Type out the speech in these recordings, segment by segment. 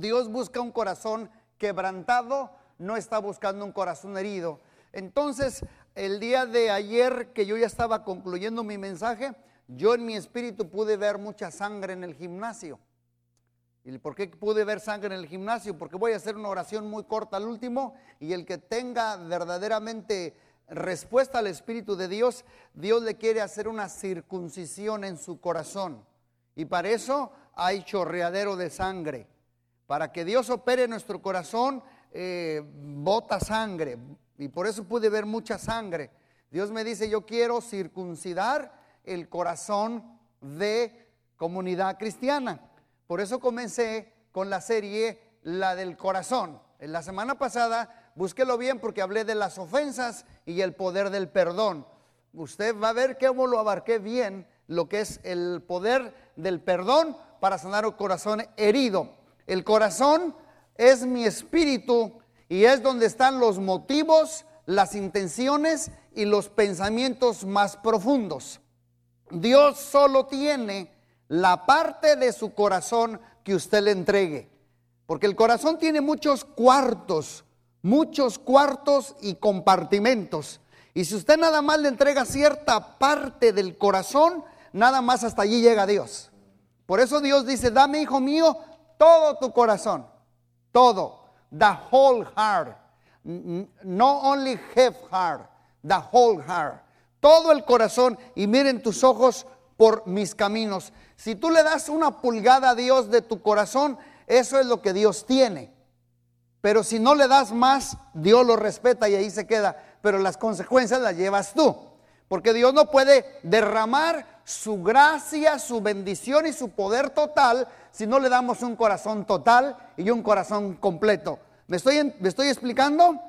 Dios busca un corazón quebrantado, no está buscando un corazón herido. Entonces, el día de ayer que yo ya estaba concluyendo mi mensaje, yo en mi espíritu pude ver mucha sangre en el gimnasio. ¿Y por qué pude ver sangre en el gimnasio? Porque voy a hacer una oración muy corta al último y el que tenga verdaderamente respuesta al Espíritu de Dios, Dios le quiere hacer una circuncisión en su corazón. Y para eso hay chorreadero de sangre. Para que Dios opere en nuestro corazón, eh, bota sangre. Y por eso pude ver mucha sangre. Dios me dice, yo quiero circuncidar el corazón de comunidad cristiana. Por eso comencé con la serie La del Corazón. En la semana pasada, búsquelo bien porque hablé de las ofensas y el poder del perdón. Usted va a ver cómo lo abarqué bien, lo que es el poder del perdón para sanar un corazón herido. El corazón es mi espíritu y es donde están los motivos, las intenciones y los pensamientos más profundos. Dios solo tiene la parte de su corazón que usted le entregue. Porque el corazón tiene muchos cuartos, muchos cuartos y compartimentos. Y si usted nada más le entrega cierta parte del corazón, nada más hasta allí llega Dios. Por eso Dios dice, dame, hijo mío, todo tu corazón, todo, the whole heart, no only half heart, the whole heart, todo el corazón y miren tus ojos por mis caminos. Si tú le das una pulgada a Dios de tu corazón, eso es lo que Dios tiene. Pero si no le das más, Dios lo respeta y ahí se queda. Pero las consecuencias las llevas tú. Porque Dios no puede derramar su gracia, su bendición y su poder total si no le damos un corazón total y un corazón completo. ¿Me estoy, me estoy explicando?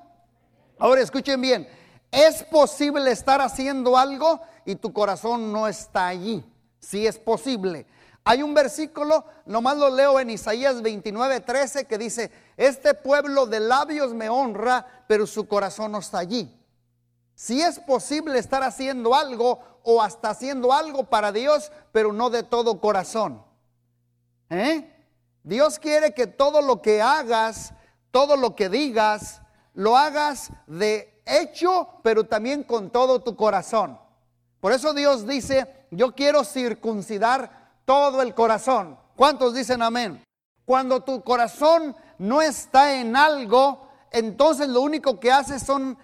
Ahora escuchen bien. Es posible estar haciendo algo y tu corazón no está allí. Sí es posible. Hay un versículo, nomás lo leo en Isaías 29, 13, que dice, este pueblo de labios me honra, pero su corazón no está allí. Si es posible estar haciendo algo o hasta haciendo algo para Dios, pero no de todo corazón. ¿Eh? Dios quiere que todo lo que hagas, todo lo que digas, lo hagas de hecho, pero también con todo tu corazón. Por eso Dios dice, yo quiero circuncidar todo el corazón. ¿Cuántos dicen amén? Cuando tu corazón no está en algo, entonces lo único que haces son,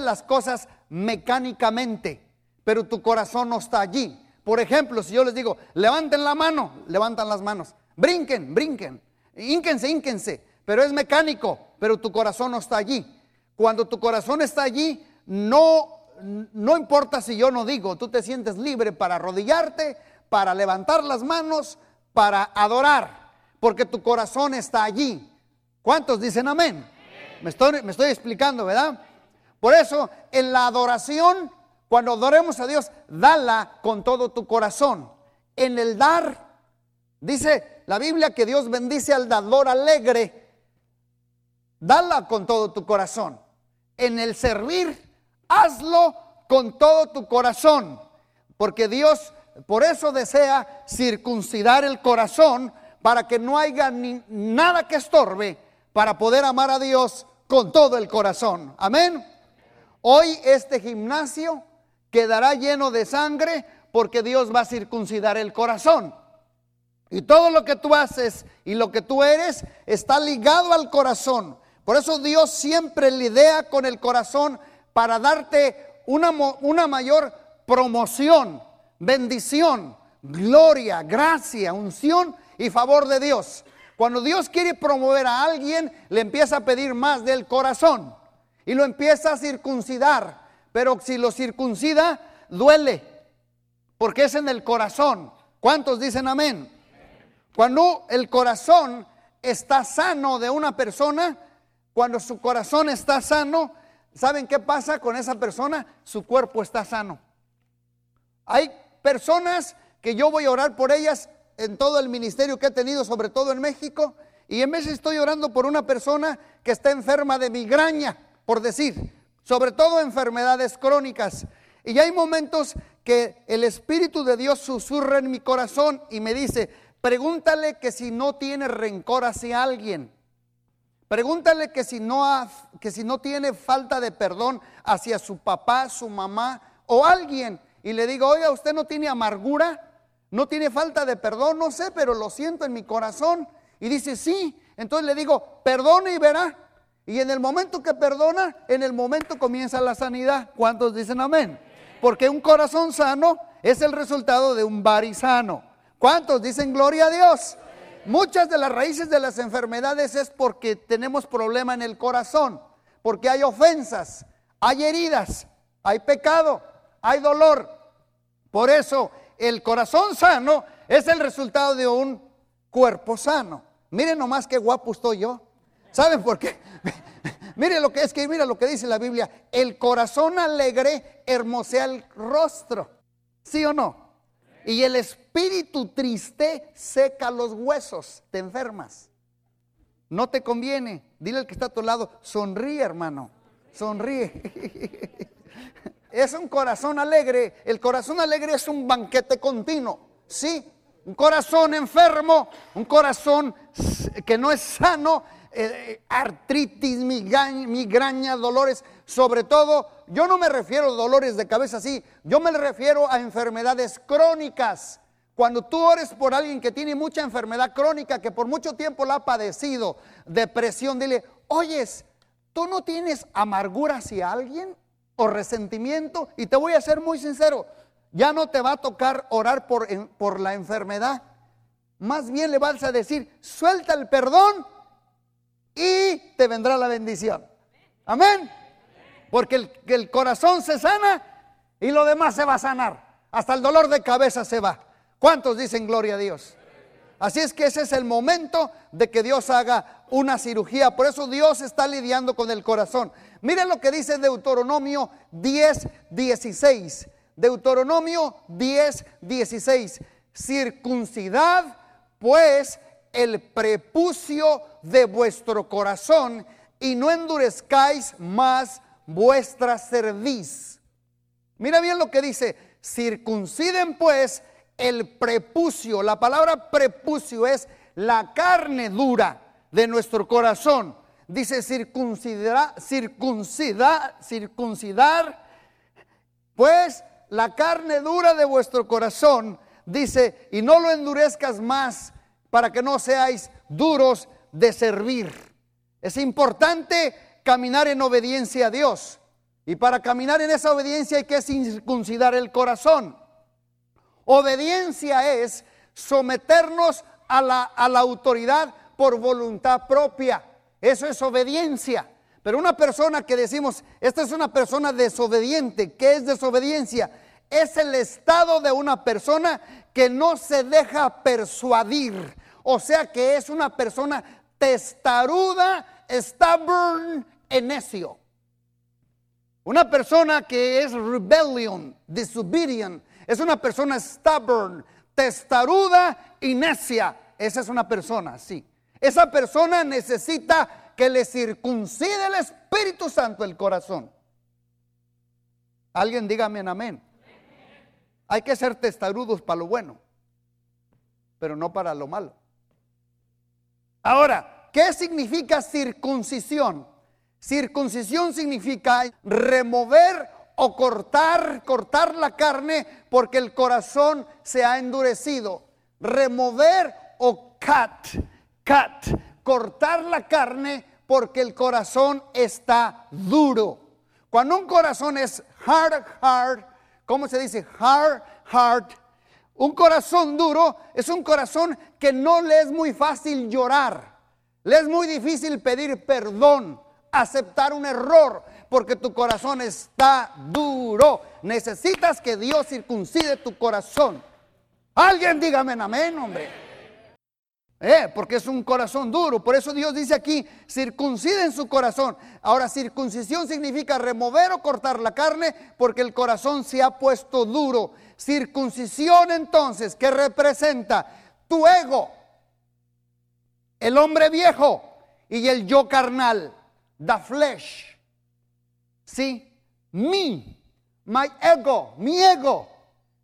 las cosas mecánicamente, pero tu corazón no está allí. Por ejemplo, si yo les digo, levanten la mano, levantan las manos, brinquen, brinquen, ínquense, ínquense, pero es mecánico, pero tu corazón no está allí. Cuando tu corazón está allí, no, no importa si yo no digo, tú te sientes libre para arrodillarte, para levantar las manos, para adorar, porque tu corazón está allí. ¿Cuántos dicen amén? Me estoy, me estoy explicando, ¿verdad? Por eso, en la adoración, cuando adoremos a Dios, dala con todo tu corazón. En el dar, dice la Biblia que Dios bendice al dador alegre. Dala con todo tu corazón en el servir, hazlo con todo tu corazón, porque Dios por eso desea circuncidar el corazón para que no haya ni nada que estorbe para poder amar a Dios con todo el corazón. Amén. Hoy este gimnasio quedará lleno de sangre porque Dios va a circuncidar el corazón. Y todo lo que tú haces y lo que tú eres está ligado al corazón. Por eso Dios siempre lidia con el corazón para darte una, una mayor promoción, bendición, gloria, gracia, unción y favor de Dios. Cuando Dios quiere promover a alguien, le empieza a pedir más del corazón y lo empieza a circuncidar. Pero si lo circuncida, duele, porque es en el corazón. ¿Cuántos dicen amén? Cuando el corazón está sano de una persona, cuando su corazón está sano, ¿saben qué pasa con esa persona? Su cuerpo está sano. Hay personas que yo voy a orar por ellas en todo el ministerio que he tenido, sobre todo en México, y en vez estoy orando por una persona que está enferma de migraña, por decir, sobre todo enfermedades crónicas. Y hay momentos que el Espíritu de Dios susurra en mi corazón y me dice, Pregúntale que si no tiene rencor hacia alguien. Pregúntale que si no, ha- que si no tiene falta de perdón hacia su papá, su mamá o alguien. Y le digo, oiga, ¿usted no tiene amargura? ¿No tiene falta de perdón? No sé, pero lo siento en mi corazón. Y dice, sí. Entonces le digo, perdone y verá. Y en el momento que perdona, en el momento comienza la sanidad. ¿Cuántos dicen amén? Porque un corazón sano es el resultado de un bari sano. ¿Cuántos dicen gloria a Dios? Muchas de las raíces de las enfermedades es porque tenemos problema en el corazón, porque hay ofensas, hay heridas, hay pecado, hay dolor. Por eso el corazón sano es el resultado de un cuerpo sano. Miren nomás qué guapo estoy yo. ¿Saben por qué? Mire lo que es que mira lo que dice la Biblia, el corazón alegre hermosea el rostro. ¿Sí o no? Y el espíritu triste seca los huesos, te enfermas. No te conviene. Dile al que está a tu lado, sonríe, hermano. Sonríe. Es un corazón alegre. El corazón alegre es un banquete continuo. Sí, un corazón enfermo, un corazón que no es sano, eh, artritis, migraña, dolores. Sobre todo, yo no me refiero a dolores de cabeza así, yo me refiero a enfermedades crónicas. Cuando tú ores por alguien que tiene mucha enfermedad crónica, que por mucho tiempo la ha padecido, depresión, dile, oyes, ¿tú no tienes amargura hacia alguien o resentimiento? Y te voy a ser muy sincero, ya no te va a tocar orar por, por la enfermedad. Más bien le vas a decir, suelta el perdón y te vendrá la bendición. Amén. Porque el, el corazón se sana y lo demás se va a sanar. Hasta el dolor de cabeza se va. ¿Cuántos dicen gloria a Dios? Así es que ese es el momento de que Dios haga una cirugía. Por eso Dios está lidiando con el corazón. Miren lo que dice Deuteronomio 10, 16. Deuteronomio 10, 16. Circuncidad pues el prepucio de vuestro corazón y no endurezcáis más vuestra cerviz. Mira bien lo que dice, circunciden pues el prepucio. La palabra prepucio es la carne dura de nuestro corazón. Dice circuncidar, circuncidar, circuncidar, pues la carne dura de vuestro corazón. Dice, y no lo endurezcas más para que no seáis duros de servir. Es importante caminar en obediencia a Dios. Y para caminar en esa obediencia hay que circuncidar el corazón. Obediencia es someternos a la, a la autoridad por voluntad propia. Eso es obediencia. Pero una persona que decimos, esta es una persona desobediente, ¿qué es desobediencia? Es el estado de una persona que no se deja persuadir. O sea que es una persona testaruda, stubborn, y necio. Una persona que es rebellion, disobedient, es una persona stubborn, testaruda y necia. Esa es una persona, sí. Esa persona necesita que le circuncide el Espíritu Santo el corazón. Alguien dígame en amén. Hay que ser testarudos para lo bueno, pero no para lo malo. Ahora, ¿qué significa circuncisión? Circuncisión significa remover o cortar, cortar la carne porque el corazón se ha endurecido. Remover o cut, cut, cortar la carne porque el corazón está duro. Cuando un corazón es hard, hard, ¿cómo se dice? Hard, hard. Un corazón duro es un corazón que no le es muy fácil llorar. Le es muy difícil pedir perdón, aceptar un error, porque tu corazón está duro. Necesitas que Dios circuncide tu corazón. Alguien dígame en amén, hombre. Eh, porque es un corazón duro. Por eso Dios dice aquí, circunciden su corazón. Ahora, circuncisión significa remover o cortar la carne porque el corazón se ha puesto duro. Circuncisión entonces, que representa tu ego, el hombre viejo y el yo carnal, the flesh. Sí, me, my ego, mi ego.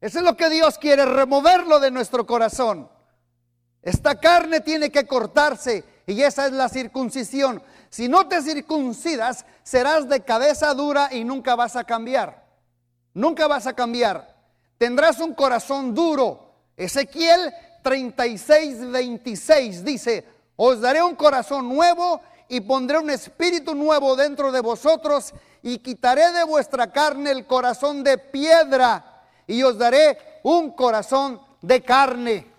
Eso es lo que Dios quiere, removerlo de nuestro corazón. Esta carne tiene que cortarse y esa es la circuncisión. Si no te circuncidas, serás de cabeza dura y nunca vas a cambiar. Nunca vas a cambiar. Tendrás un corazón duro. Ezequiel 36, 26 dice, os daré un corazón nuevo y pondré un espíritu nuevo dentro de vosotros y quitaré de vuestra carne el corazón de piedra y os daré un corazón de carne.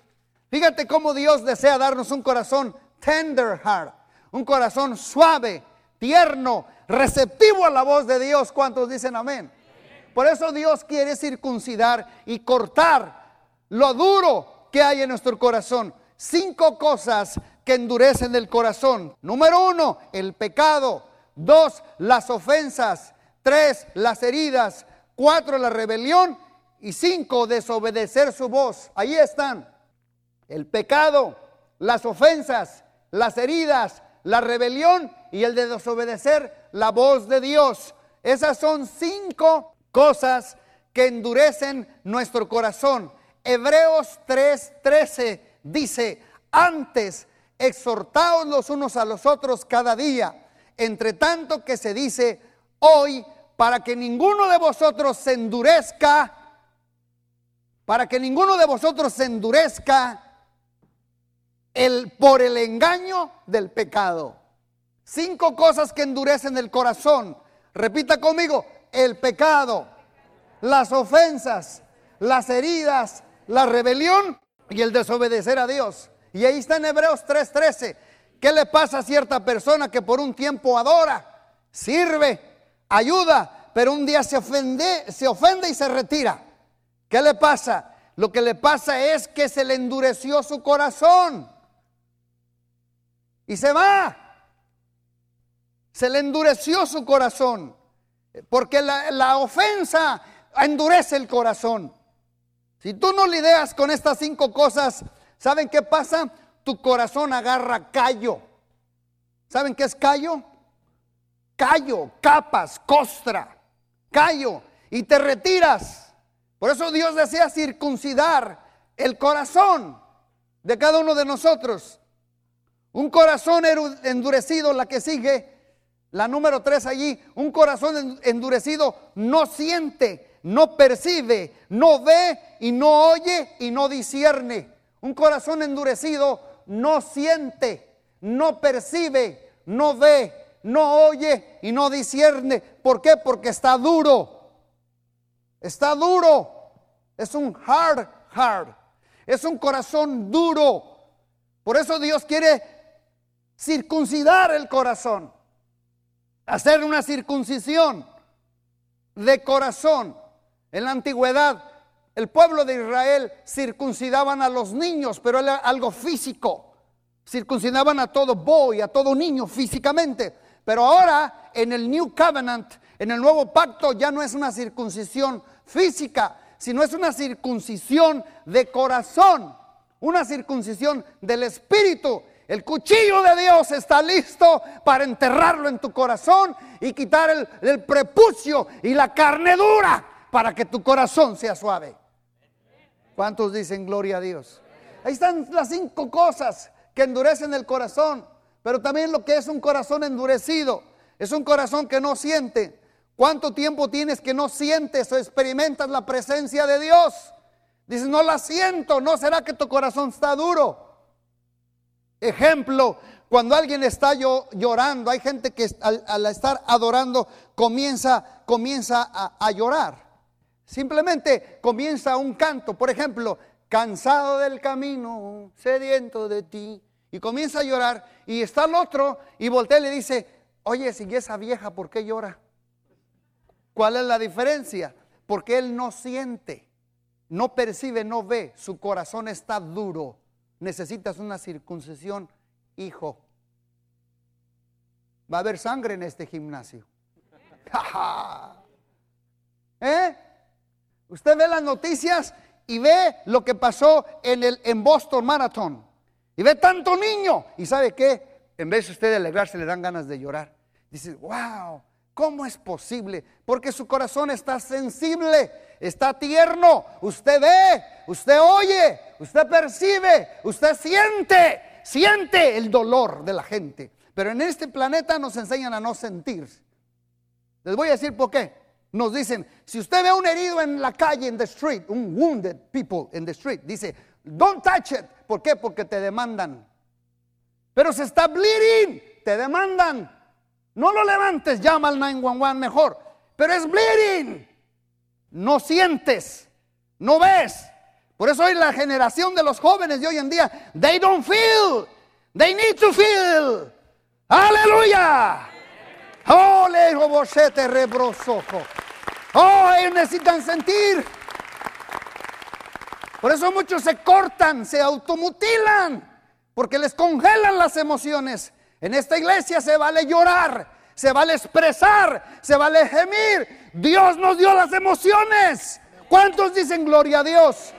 Fíjate cómo Dios desea darnos un corazón tender heart, un corazón suave, tierno, receptivo a la voz de Dios. ¿Cuántos dicen amén? Por eso Dios quiere circuncidar y cortar lo duro que hay en nuestro corazón. Cinco cosas que endurecen el corazón. Número uno, el pecado. Dos, las ofensas. Tres, las heridas. Cuatro, la rebelión. Y cinco, desobedecer su voz. Ahí están. El pecado, las ofensas, las heridas, la rebelión y el de desobedecer la voz de Dios. Esas son cinco cosas que endurecen nuestro corazón. Hebreos 3:13 dice, antes exhortaos los unos a los otros cada día, entre tanto que se dice hoy, para que ninguno de vosotros se endurezca, para que ninguno de vosotros se endurezca el, por el engaño del pecado. Cinco cosas que endurecen el corazón. Repita conmigo, el pecado, las ofensas, las heridas, la rebelión y el desobedecer a Dios. Y ahí está en Hebreos 3:13. ¿Qué le pasa a cierta persona que por un tiempo adora, sirve, ayuda, pero un día se ofende, se ofende y se retira? ¿Qué le pasa? Lo que le pasa es que se le endureció su corazón y se va. Se le endureció su corazón, porque la, ofensa endurece el corazón. Si tú no lidias con estas cinco cosas, ¿saben qué pasa? Tu corazón agarra callo. ¿Saben qué es callo? Callo, capas, costra, callo. Y te retiras. Por eso Dios desea circuncidar el corazón de cada uno de nosotros. Un corazón endurecido, la que sigue, la número tres allí, un corazón endurecido no siente no percibe, no ve y no oye y no discierne. Un corazón endurecido no siente, no percibe, no ve, no oye y no discierne. ¿Por qué? Porque está duro. Está duro. Es un hard heart. Es un corazón duro. Por eso Dios quiere circuncidar el corazón. Hacer una circuncisión de corazón. En la antigüedad, el pueblo de Israel circuncidaban a los niños, pero era algo físico. Circuncidaban a todo boy, a todo niño físicamente. Pero ahora, en el New Covenant, en el nuevo pacto, ya no es una circuncisión física, sino es una circuncisión de corazón, una circuncisión del espíritu. El cuchillo de Dios está listo para enterrarlo en tu corazón y quitar el, prepucio y la carne dura para que tu corazón sea suave. ¿Cuántos dicen gloria a Dios? Ahí están las cinco cosas que endurecen el corazón, pero también lo que es un corazón endurecido. Es un corazón que no siente. ¿Cuánto tiempo tienes que no sientes o experimentas la presencia de Dios? Dices, no la siento, ¿no será que tu corazón está duro? Ejemplo, cuando alguien está llorando, hay gente que al, estar adorando comienza, comienza a llorar. Simplemente comienza un canto, por ejemplo, cansado del camino, sediento de ti, y comienza a llorar, y está el otro y voltea y le dice, oye, si esa vieja, ¿por qué llora? ¿Cuál es la diferencia? Porque él no siente, no percibe, no ve, su corazón está duro. Necesitas una circuncisión, hijo. Va a haber sangre en este gimnasio. ¿Eh? Usted ve las noticias y ve lo que pasó en el en Boston Marathon. Y ve tanto niño. ¿Y sabe qué? En vez de usted alegrarse, le dan ganas de llorar. Dice, wow, ¿Cómo es posible? Porque su corazón está sensible, está tierno. Usted ve, usted oye, usted percibe, usted siente, siente el dolor de la gente. Pero en este planeta nos enseñan a no sentir. Les voy a decir por qué. Nos dicen, si usted ve un herido en la calle, en the street, un wounded people in the street, dice, don't touch it. ¿Por qué? Porque te demandan. Pero se está bleeding, te demandan. No lo levantes, llama al 911 mejor. Pero es bleeding. No sientes, no ves. Por eso hoy la generación de los jóvenes de hoy en día, they don't feel, they need to feel. Aleluya. Oh, le robosete rebrosojo. Oh, ellos necesitan sentir. Por eso muchos se cortan, se automutilan, porque les congelan las emociones. En esta iglesia se vale llorar, se vale expresar, se vale gemir. Dios nos dio las emociones. ¿Cuántos dicen gloria a Dios?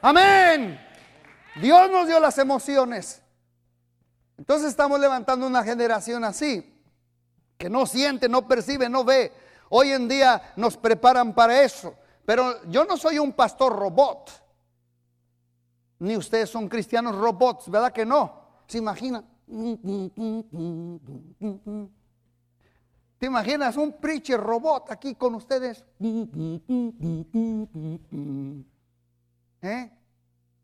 Amén. Dios nos dio las emociones. Entonces estamos levantando una generación así, que no siente, no percibe, no ve. Hoy en día nos preparan para eso. Pero yo no soy un pastor robot. Ni ustedes son cristianos robots, ¿verdad que no? ¿Se imagina? ¿Te imaginas un preacher robot aquí con ustedes? ¿Eh?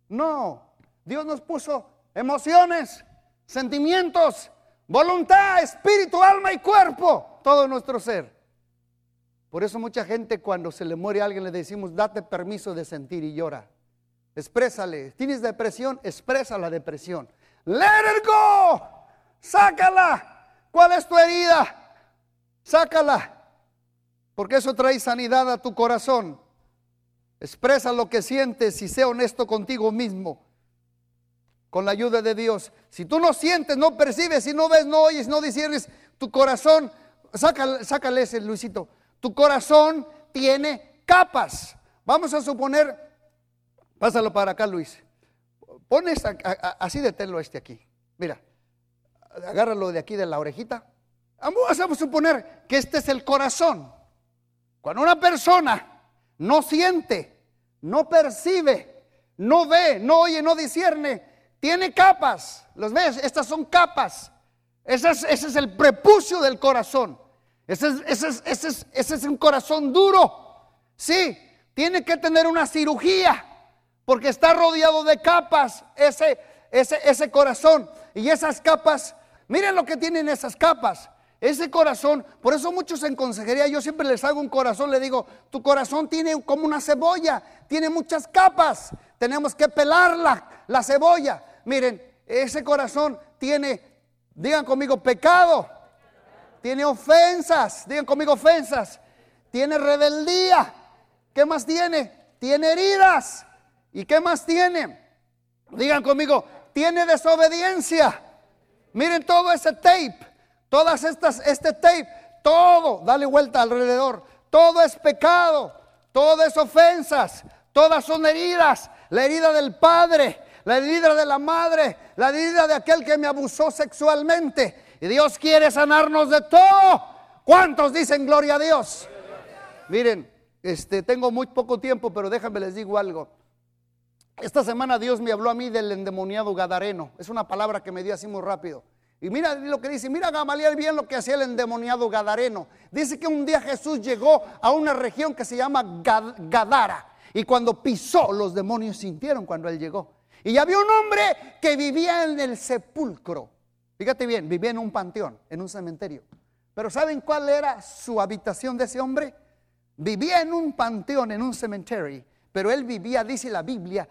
No, Dios nos puso emociones, sentimientos, voluntad, espíritu, alma y cuerpo, todo nuestro ser. Por eso mucha gente cuando se le muere a alguien le decimos, date permiso de sentir y llora. Exprésale. ¿Tienes depresión? Expresa la depresión. Let it go. Sácala. ¿Cuál es tu herida? Sácala. Porque eso trae sanidad a tu corazón. Expresa lo que sientes y sé honesto contigo mismo. Con la ayuda de Dios. Si tú no sientes, no percibes, si no ves, no oyes, no disiernes, tu corazón, sácale, sácale ese Luisito. Tu corazón tiene capas. Vamos a suponer, pásalo para acá Luis. Pones así de telo este aquí. Mira, agárralo de aquí de la orejita. Vamos a suponer que este es el corazón. Cuando una persona no siente, no percibe, no ve, no oye, no discierne, tiene capas. ¿Los ves? Estas son capas. Ese es, el prepucio del corazón. Ese es, ese es un corazón duro. Sí, tiene que tener una cirugía porque está rodeado de capas ese, ese, ese corazón. Y esas capas, miren lo que tienen esas capas. Ese corazón, por eso muchos en consejería, yo siempre les hago un corazón, le digo, tu corazón tiene como una cebolla, tiene muchas capas, tenemos que pelarla, la cebolla. Miren, ese corazón tiene, digan conmigo, pecado, tiene ofensas, digan conmigo ofensas, tiene rebeldía, ¿qué más tiene? Tiene heridas, ¿Y qué más tiene? Digan conmigo, tiene desobediencia. Miren todo ese tape, todas estas, este tape, todo, dale vuelta alrededor. Todo es pecado, todo es ofensas, todas son heridas. La herida del padre, la herida de la madre, la herida de aquel que me abusó sexualmente. Y Dios quiere sanarnos de todo. ¿Cuántos dicen gloria a Dios? Miren, este, tengo muy poco tiempo, pero déjenme les digo algo. Esta semana Dios me habló a mí del endemoniado gadareno. Es una palabra que me dio así muy rápido. Y mira lo que dice, mira Gamaliel bien lo que hacía el endemoniado gadareno. Dice que un día Jesús llegó a una región que se llama Gadara. Y cuando pisó, los demonios sintieron cuando él llegó. Y había un hombre que vivía en el sepulcro. Fíjate bien, vivía en un panteón, en un cementerio. Pero ¿saben cuál era su habitación de ese hombre? Vivía en un panteón, en un cementerio. Pero él vivía, dice la Biblia,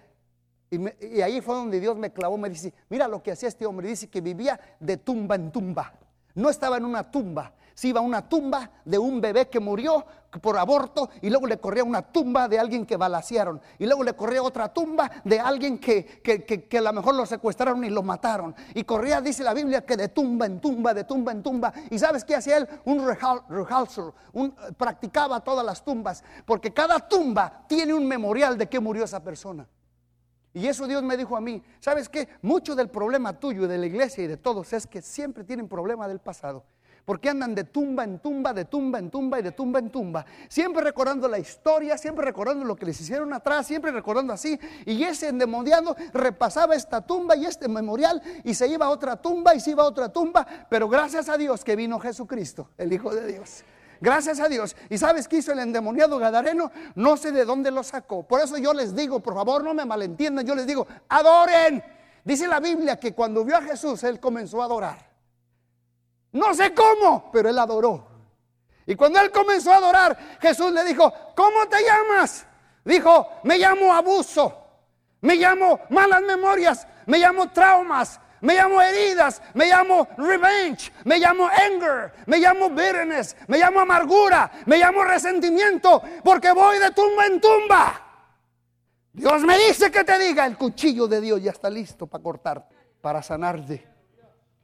y, ahí fue donde Dios me clavó, me dice, mira lo que hacía este hombre, dice que vivía de tumba en tumba. No estaba en una tumba, se iba a una tumba de un bebé que murió por aborto y luego le corría una tumba de alguien que balacearon y luego le corría otra tumba de alguien que, que, a lo mejor lo secuestraron y lo mataron y corría, dice la Biblia, que de tumba en tumba, de tumba en tumba y ¿sabes qué hacía él? Un rehearsal, un, practicaba todas las tumbas porque cada tumba tiene un memorial de que murió esa persona. Y eso Dios me dijo a mí, ¿sabes qué? Mucho del problema tuyo, de la iglesia y de todos es que siempre tienen problema del pasado. Porque andan de tumba en tumba, de tumba en tumba y de tumba en tumba. Siempre recordando la historia, siempre recordando lo que les hicieron atrás, siempre recordando así. Y ese endemoniado repasaba esta tumba y este memorial y se iba a otra tumba y se iba a otra tumba. Pero gracias a Dios que vino Jesucristo, el Hijo de Dios. Gracias a Dios. ¿Y sabes qué hizo el endemoniado Gadareno? No sé de dónde lo sacó. Por eso yo les digo, por favor, no me malentiendan. Yo les digo, adoren. Dice la Biblia que cuando vio a Jesús, él comenzó a adorar. No sé cómo, pero él adoró. Y cuando él comenzó a adorar, Jesús le dijo, ¿cómo te llamas? Dijo, me llamo abuso, me llamo malas memorias, me llamo traumas, me llamo heridas, me llamo revenge, me llamo anger, me llamo bitterness, me llamo amargura, me llamo resentimiento, porque voy de tumba en tumba. Dios me dice que te diga, el cuchillo de Dios ya está listo para cortar, para sanarte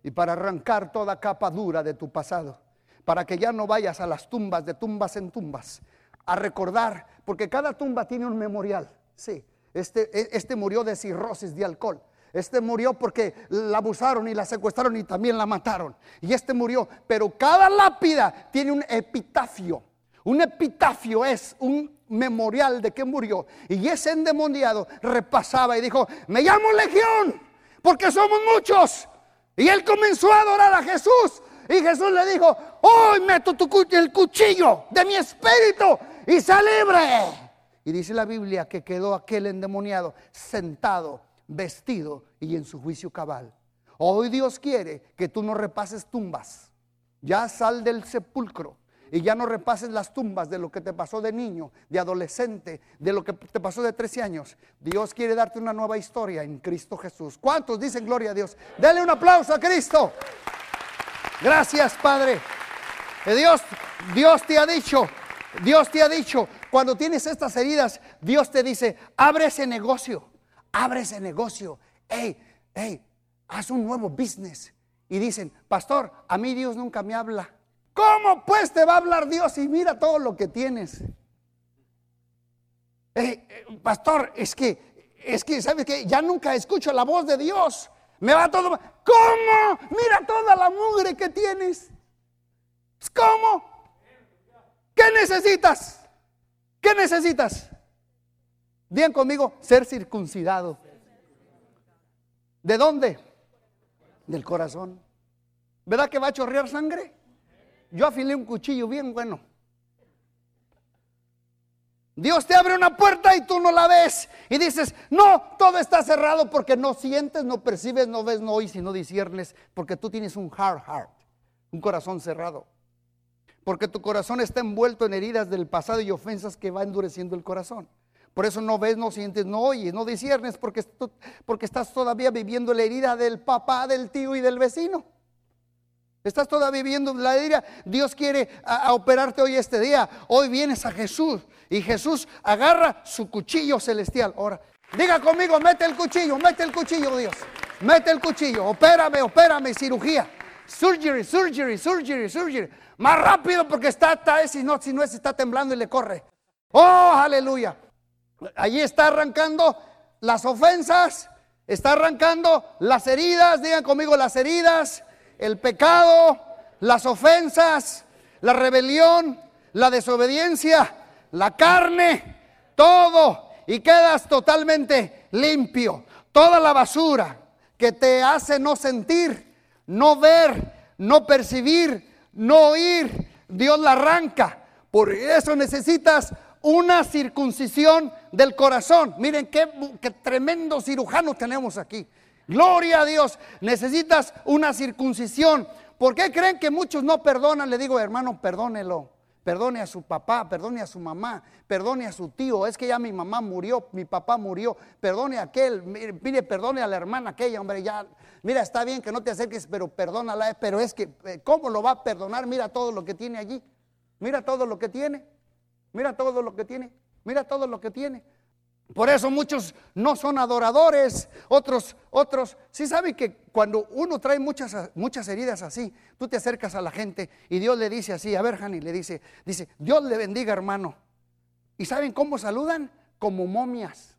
y para arrancar toda capa dura de tu pasado, para que ya no vayas a las tumbas de tumbas en tumbas, a recordar, porque cada tumba tiene un memorial. Sí, este, e, este murió de cirrosis de alcohol. Este murió porque la abusaron y la secuestraron y también la mataron. Y este murió. Pero cada lápida tiene un epitafio. Un epitafio es un memorial de que murió. Y ese endemoniado repasaba y dijo, me llamo Legión porque somos muchos. Y él comenzó a adorar a Jesús. Y Jesús le dijo, hoy meto tu, el cuchillo de mi espíritu y se libre. Y dice la Biblia que quedó aquel endemoniado sentado, vestido y en su juicio cabal. Hoy Dios quiere que tú no repases tumbas. Ya sal del sepulcro y ya no repases las tumbas de lo que te pasó de niño, de adolescente, de lo que te pasó de 13 años. Dios quiere darte una nueva historia en Cristo Jesús. ¿Cuántos dicen gloria a Dios? Dale un aplauso a Cristo. Gracias, Padre. Dios, Dios te ha dicho, Dios te ha dicho, cuando tienes estas heridas, Dios te dice, abre ese negocio, abre ese negocio. Hey, hey, haz un nuevo business. Y dicen, pastor, a mí Dios nunca me habla. ¿Cómo pues te va a hablar Dios y mira todo lo que tienes? Eh, eh, pastor, es que, es que, ¿sabes qué? Ya nunca escucho la voz de Dios. Me va todo. ¿Cómo? Mira toda la mugre que tienes. ¿Cómo? ¿Qué necesitas? ¿Qué necesitas? Bien conmigo, ser circuncidado. ¿De dónde? Del corazón. ¿Verdad que va a chorrear sangre? Yo afilé un cuchillo bien bueno. Dios te abre una puerta y tú no la ves. Y dices, no, todo está cerrado porque no sientes, no percibes, no ves, no oyes y no disiernes. Porque tú tienes un hard heart, un corazón cerrado. Porque tu corazón está envuelto en heridas del pasado y ofensas que va endureciendo el corazón. Por eso no ves, no sientes, no oyes, no disiernes porque, porque estás todavía viviendo la herida del papá, del tío y del vecino. Estás todavía viviendo la herida. Dios quiere operarte hoy este día. Hoy vienes a Jesús y Jesús agarra su cuchillo celestial. Ahora, diga conmigo, mete el cuchillo, mete el cuchillo, Dios. Mete el cuchillo, opérame, opérame, cirugía. Surgery, surgery, surgery, surgery. Más rápido porque está, está si no, si no es, está temblando y le corre. Oh, aleluya. Allí está arrancando las ofensas, está arrancando las heridas, digan conmigo las heridas el pecado, las ofensas, la rebelión, la desobediencia, la carne, todo, y quedas totalmente limpio. Toda la basura que te hace no sentir, no ver, no percibir, no oír, Dios la arranca. Por eso necesitas una circuncisión del corazón. Miren qué, qué tremendo cirujano tenemos aquí. Gloria a Dios. Necesitas una circuncisión. ¿Por qué creen que muchos no perdonan? Le digo, hermano, perdónelo. Perdone a su papá, perdone a su mamá, perdone a su tío. Es que ya mi mamá murió, mi papá murió. Perdone a aquel, mire, perdone a la hermana aquella, hombre, ya. Mira, está bien que no te acerques, pero perdónala. Pero es que, eh, ¿cómo lo va a perdonar? Mira todo lo que tiene allí. Mira todo lo que tiene. Mira todo lo que tiene. Mira todo lo que tiene. Por eso muchos no son adoradores, otros, otros, sí saben que cuando uno trae muchas, muchas heridas así, tú te acercas a la gente y Dios le dice así, a ver, Jani, le dice, dice, Dios le bendiga, hermano. ¿Y saben cómo saludan? Como momias.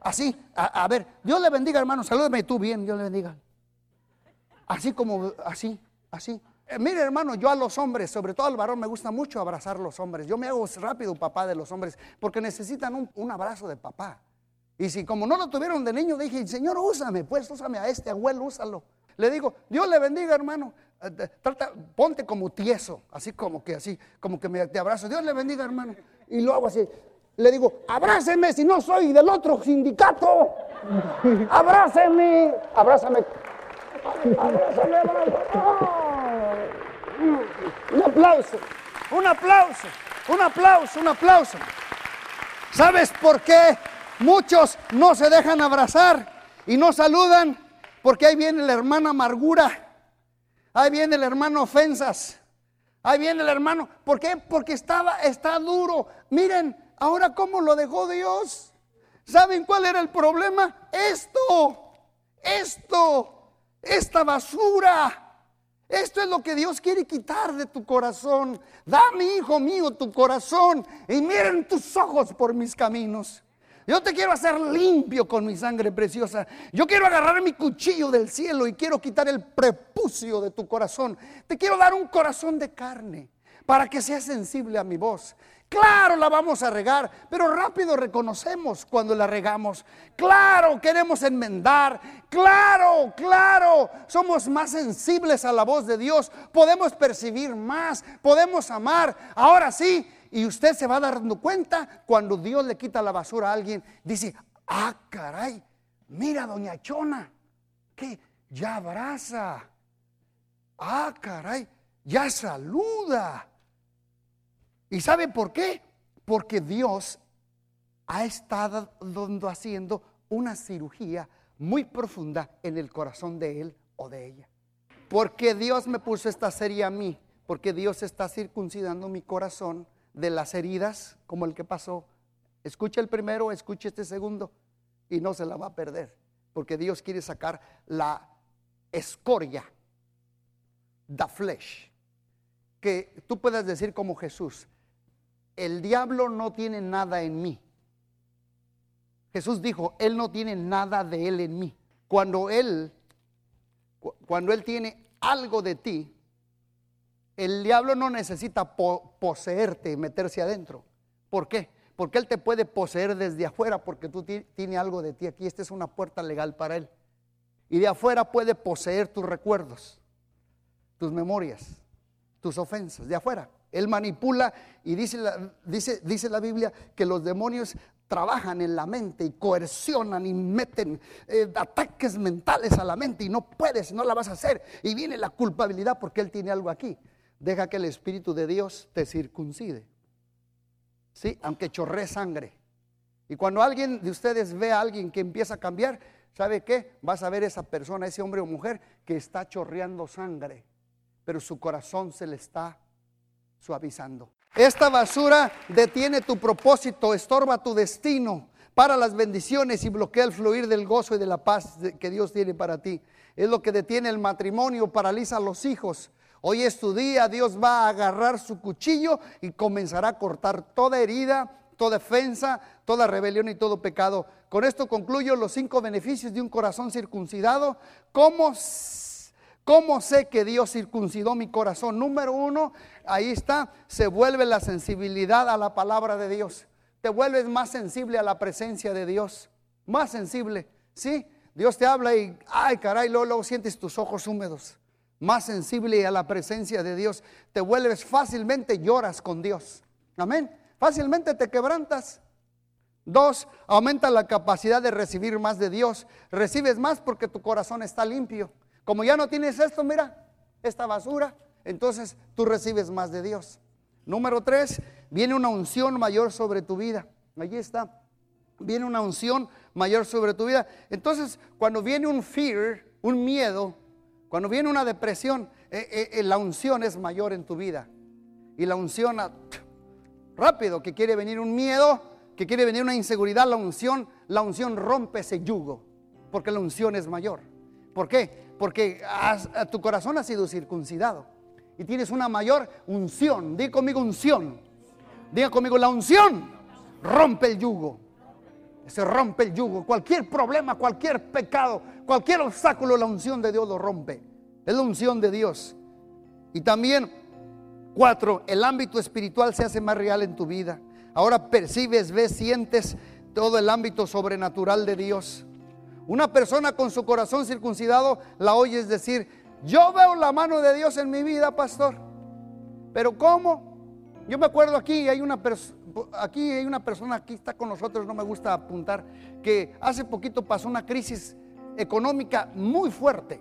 Así, a, ver, Dios le bendiga, hermano, salúdame tú bien, Dios le bendiga. Así como, así, así. Eh, mire hermano, yo a los hombres, sobre todo al varón, me gusta mucho abrazar a los hombres. Yo me hago rápido papá de los hombres porque necesitan un, abrazo de papá. Y si como no lo tuvieron de niño, dije, Señor, úsame, pues úsame a este abuelo, úsalo. Le digo, Dios le bendiga, hermano. Eh, trata, ponte como tieso, así como que así, como que me, te abrazo. Dios le bendiga, hermano. Y lo hago así. Le digo, abráceme si no soy del otro sindicato. Abráceme, abrázame. Abrázame, Un aplauso, un aplauso, un aplauso, un aplauso. ¿Sabes por qué muchos no se dejan abrazar y no saludan? Porque ahí viene la hermana amargura, ahí viene el hermano ofensas, ahí viene el hermano. ¿Por qué? Porque estaba, está duro. Miren, ahora cómo lo dejó Dios. ¿Saben cuál era el problema? Esto, esto, esta basura. Esto es lo que Dios quiere quitar de tu corazón. Dame, hijo mío, tu corazón y miren tus ojos por mis caminos. Yo te quiero hacer limpio con mi sangre preciosa. Yo quiero agarrar mi cuchillo del cielo y quiero quitar el prepucio de tu corazón. Te quiero dar un corazón de carne para que seas sensible a mi voz. Claro, la vamos a regar, pero rápido reconocemos cuando la regamos. Claro, queremos enmendar. Claro, claro, somos más sensibles a la voz de Dios. Podemos percibir más, podemos amar. Ahora sí, y usted se va dando cuenta cuando Dios le quita la basura a alguien, dice, ah, caray, mira, doña Chona, que ya abraza. Ah, caray, ya saluda. ¿Y sabe por qué? Porque Dios ha estado haciendo una cirugía muy profunda en el corazón de él o de ella. Porque Dios me puso esta serie a mí, porque Dios está circuncidando mi corazón de las heridas como el que pasó. Escucha el primero, escucha este segundo y no se la va a perder, porque Dios quiere sacar la escoria, the flesh, que tú puedas decir como Jesús, el diablo no tiene nada en mí. Jesús dijo, él no tiene nada de él en mí. Cuando él cuando él tiene algo de ti, el diablo no necesita poseerte y meterse adentro. ¿Por qué? Porque él te puede poseer desde afuera porque tú tienes algo de ti aquí. Esta es una puerta legal para él. Y de afuera puede poseer tus recuerdos, tus memorias, tus ofensas. De afuera. Él manipula y dice la, dice, dice la Biblia que los demonios trabajan en la mente y coercionan y meten eh, ataques mentales a la mente y no puedes, no la vas a hacer. Y viene la culpabilidad porque Él tiene algo aquí deja que el Espíritu de Dios te circuncide. Sí, aunque chorre sangre. Y cuando alguien de ustedes ve a alguien que empieza a cambiar, ¿sabe qué? Vas a ver esa persona, ese hombre o mujer que está chorreando sangre, pero su corazón se le está suavizando. Esta basura detiene tu propósito, estorba tu destino para las bendiciones y bloquea el fluir del gozo y de la paz que Dios tiene para ti. Es lo que detiene el matrimonio, paraliza a los hijos, Hoy es tu día, Dios va a agarrar su cuchillo y comenzará a cortar toda herida, toda defensa, toda rebelión y todo pecado. Con esto concluyo los cinco beneficios de un corazón circuncidado. ¿Cómo, cómo sé que Dios circuncidó mi corazón? Número uno, ahí está, se vuelve la sensibilidad a la palabra de Dios. Te vuelves más sensible a la presencia de Dios, más sensible, ¿sí? Dios te habla y, ay caray, luego, luego sientes tus ojos húmedos más sensible a la presencia de Dios, te vuelves fácilmente, lloras con Dios. Amén. Fácilmente te quebrantas. Dos, aumenta la capacidad de recibir más de Dios. Recibes más porque tu corazón está limpio. Como ya no tienes esto, mira, esta basura, entonces tú recibes más de Dios. Número tres, viene una unción mayor sobre tu vida. Allí está. Viene una unción mayor sobre tu vida. Entonces, cuando viene un fear, un miedo, cuando viene una depresión, eh, eh, eh, la unción es mayor en tu vida. Y la unción, rápido, que quiere venir un miedo, que quiere venir una inseguridad, la unción, la unción rompe ese yugo, porque la unción es mayor. ¿Por qué? Porque tu corazón ha sido circuncidado y tienes una mayor unción. Diga conmigo unción. Diga conmigo la unción rompe el yugo. Se rompe el yugo. Cualquier problema, cualquier pecado, cualquier obstáculo, la unción de Dios lo rompe. Es la unción de Dios. Y también, cuatro, el ámbito espiritual se hace más real en tu vida. Ahora percibes, ves, sientes todo el ámbito sobrenatural de Dios. Una persona con su corazón circuncidado la oyes decir, yo veo la mano de Dios en mi vida, pastor. Pero ¿cómo? Yo me acuerdo aquí, hay una persona, aquí hay una persona, aquí está con nosotros, no me gusta apuntar, que hace poquito pasó una crisis económica muy fuerte,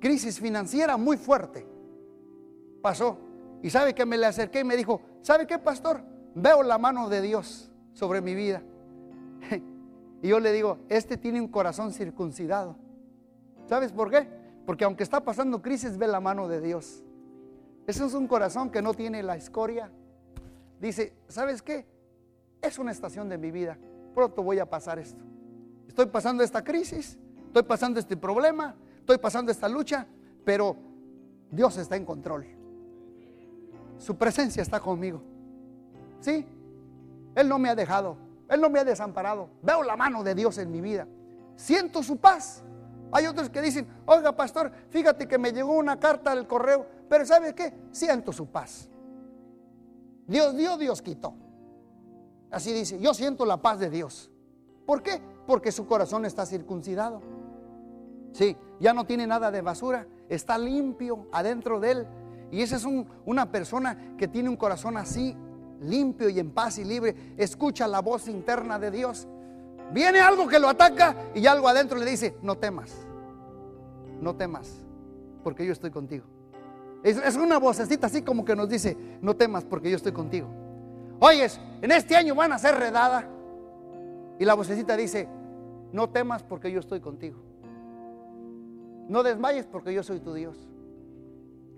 crisis financiera muy fuerte. Pasó. Y sabe que me le acerqué y me dijo, ¿sabe qué, pastor? Veo la mano de Dios sobre mi vida. Y yo le digo, este tiene un corazón circuncidado. ¿Sabes por qué? Porque aunque está pasando crisis, ve la mano de Dios. Ese es un corazón que no tiene la escoria. Dice, ¿sabes qué? Es una estación de mi vida. Pronto voy a pasar esto. Estoy pasando esta crisis, estoy pasando este problema, estoy pasando esta lucha, pero Dios está en control. Su presencia está conmigo. ¿Sí? Él no me ha dejado. Él no me ha desamparado. Veo la mano de Dios en mi vida. Siento su paz. Hay otros que dicen, oiga pastor, fíjate que me llegó una carta al correo, pero ¿sabe qué? Siento su paz. Dios dio, Dios quitó. Así dice, yo siento la paz de Dios. ¿Por qué? Porque su corazón está circuncidado. Sí, ya no tiene nada de basura, está limpio adentro de él. Y esa es una persona que tiene un corazón así, limpio y en paz y libre, escucha la voz interna de Dios. Viene algo que lo ataca y algo adentro le dice, no temas, no temas, porque yo estoy contigo. Es, una vocecita así como que nos dice, no temas porque yo estoy contigo. Oyes, en este año van a ser redada. Y la vocecita dice, no temas porque yo estoy contigo. No desmayes porque yo soy tu Dios.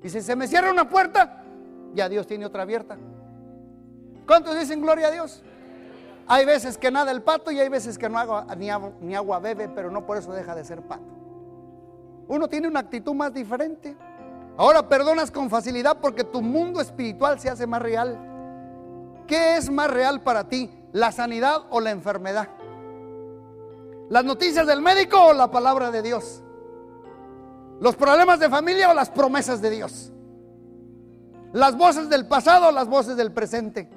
Y si se me cierra una puerta, ya Dios tiene otra abierta. ¿Cuántos dicen gloria a Dios? Hay veces que nada el pato y hay veces que no agua, ni, agua, ni agua bebe, pero no por eso deja de ser pato. Uno tiene una actitud más diferente. Ahora perdonas con facilidad porque tu mundo espiritual se hace más real. ¿Qué es más real para ti? ¿La sanidad o la enfermedad? ¿Las noticias del médico o la palabra de Dios? ¿Los problemas de familia o las promesas de Dios? ¿Las voces del pasado o las voces del presente?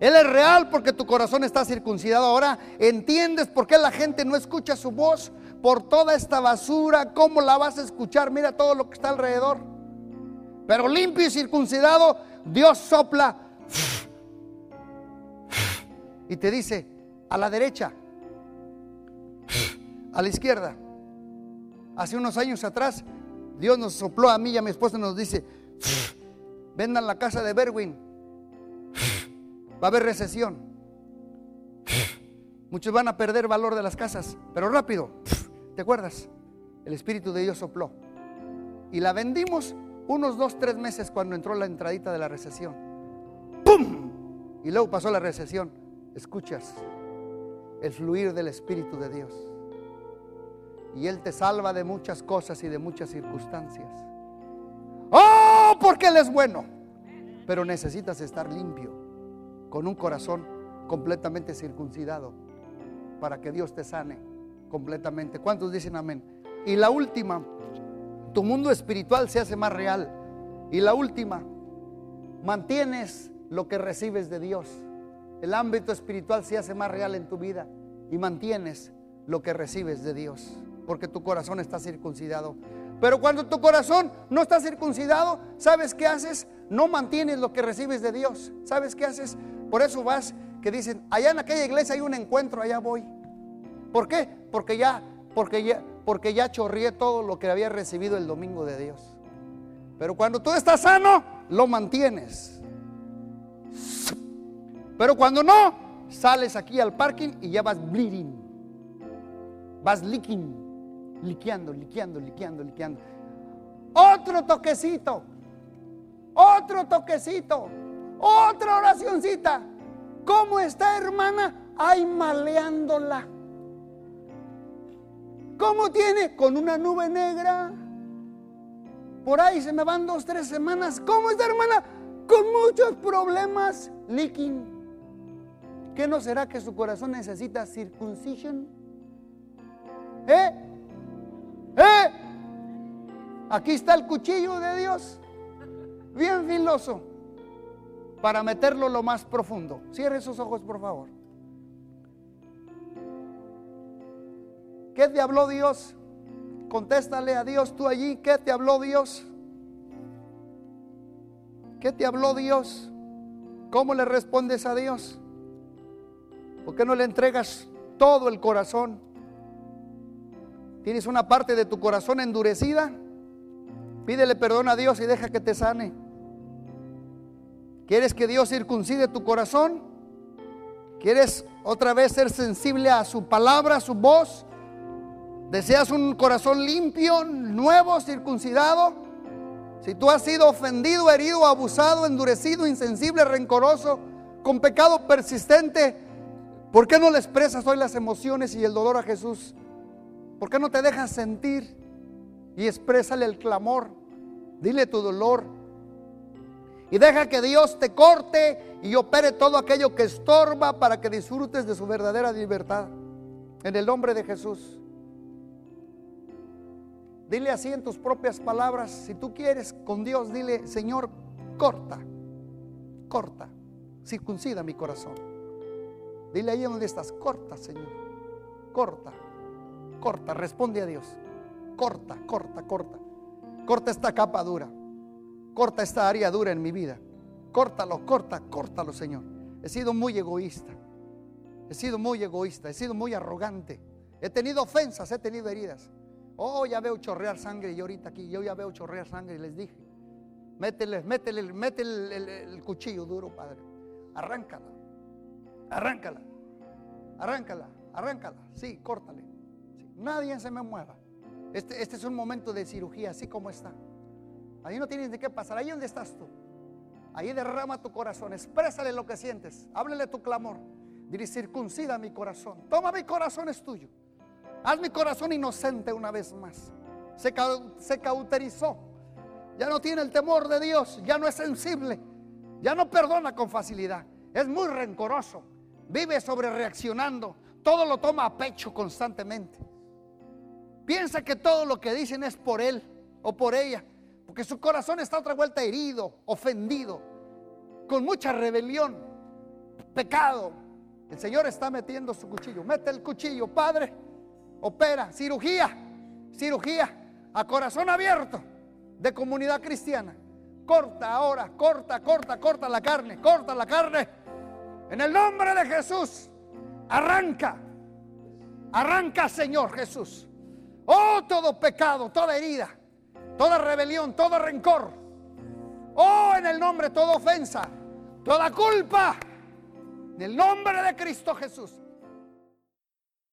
Él es real porque tu corazón está circuncidado. Ahora entiendes por qué la gente no escucha su voz por toda esta basura. ¿Cómo la vas a escuchar? Mira todo lo que está alrededor. Pero limpio y circuncidado, Dios sopla y te dice a la derecha, a la izquierda. Hace unos años atrás, Dios nos sopló a mí y a mi esposa y nos dice, vendan la casa de Berwin Va a haber recesión. Muchos van a perder valor de las casas, pero rápido, ¿te acuerdas? El Espíritu de Dios sopló. Y la vendimos unos dos, tres meses cuando entró la entradita de la recesión. ¡Pum! Y luego pasó la recesión. Escuchas el fluir del Espíritu de Dios. Y Él te salva de muchas cosas y de muchas circunstancias. ¡Oh! Porque Él es bueno. Pero necesitas estar limpio con un corazón completamente circuncidado para que Dios te sane completamente. ¿Cuántos dicen amén? Y la última, tu mundo espiritual se hace más real. Y la última, mantienes lo que recibes de Dios. El ámbito espiritual se hace más real en tu vida y mantienes lo que recibes de Dios, porque tu corazón está circuncidado. Pero cuando tu corazón no está circuncidado, ¿sabes qué haces? No mantienes lo que recibes de Dios. ¿Sabes qué haces? Por eso vas, que dicen, allá en aquella iglesia hay un encuentro, allá voy. ¿Por qué? Porque ya, porque ya, porque ya chorrié todo lo que había recibido el domingo de Dios. Pero cuando tú estás sano, lo mantienes. Pero cuando no, sales aquí al parking y ya vas bleeding. Vas leaking, liqueando, liqueando, liqueando, liqueando. Otro toquecito. Otro toquecito. Otra oracioncita. ¿Cómo está, hermana? Ay, maleándola. ¿Cómo tiene? Con una nube negra. Por ahí se me van dos, tres semanas. ¿Cómo está, hermana? Con muchos problemas. Leaking. ¿Qué no será que su corazón necesita circuncisión? ¿Eh? ¿Eh? Aquí está el cuchillo de Dios. bien filoso, para meterlo lo más profundo. Cierre sus ojos, por favor. ¿Qué te habló Dios? Contéstale a Dios tú allí. ¿Qué te habló Dios? ¿Qué te habló Dios? ¿Cómo le respondes a Dios? ¿Por qué no le entregas todo el corazón? ¿Tienes una parte de tu corazón endurecida? Pídele perdón a Dios y deja que te sane. ¿Quieres que Dios circuncide tu corazón? ¿Quieres otra vez ser sensible a su palabra, a su voz? ¿Deseas un corazón limpio, nuevo, circuncidado? Si tú has sido ofendido, herido, abusado, endurecido, insensible, rencoroso, con pecado persistente, ¿por qué no le expresas hoy las emociones y el dolor a Jesús? ¿Por qué no te dejas sentir y exprésale el clamor? Dile tu dolor. Y deja que Dios te corte y opere todo aquello que estorba para que disfrutes de su verdadera libertad. En el nombre de Jesús. Dile así en tus propias palabras, si tú quieres con Dios, dile, Señor, corta, corta, circuncida mi corazón. Dile ahí donde estás, corta, Señor, corta, corta, responde a Dios, corta, corta, corta, corta esta capa dura, corta esta área dura en mi vida, córtalo, corta, córtalo, Señor. He sido muy egoísta, he sido muy egoísta, he sido muy arrogante, he tenido ofensas, he tenido heridas. Oh, ya veo chorrear sangre y ahorita aquí, yo ya veo chorrear sangre y les dije, métele, métele, métele el, cuchillo duro, Padre. Arráncala, arráncala, arráncala, arráncala. Sí, córtale. Nadie se me mueva. Este, este es un momento de cirugía, así como está. Ahí no tienes de qué pasar. Ahí donde estás tú. Ahí derrama tu corazón. Exprésale lo que sientes. Háblele tu clamor. Dile, circuncida mi corazón. Toma mi corazón, es tuyo. Haz mi corazón inocente una vez más. Se, se cauterizó. Ya no tiene el temor de Dios. Ya no es sensible. Ya no perdona con facilidad. Es muy rencoroso. Vive sobre reaccionando. Todo lo toma a pecho constantemente. Piensa que todo lo que dicen es por él o por ella. Porque su corazón está otra vuelta herido, ofendido, con mucha rebelión, pecado. El Señor está metiendo su cuchillo. Mete el cuchillo, Padre opera, cirugía, cirugía a corazón abierto de comunidad cristiana. Corta ahora, corta, corta, corta la carne, corta la carne. En el nombre de Jesús, arranca, arranca Señor Jesús. Oh, todo pecado, toda herida, toda rebelión, todo rencor. Oh, en el nombre, toda ofensa, toda culpa. En el nombre de Cristo Jesús.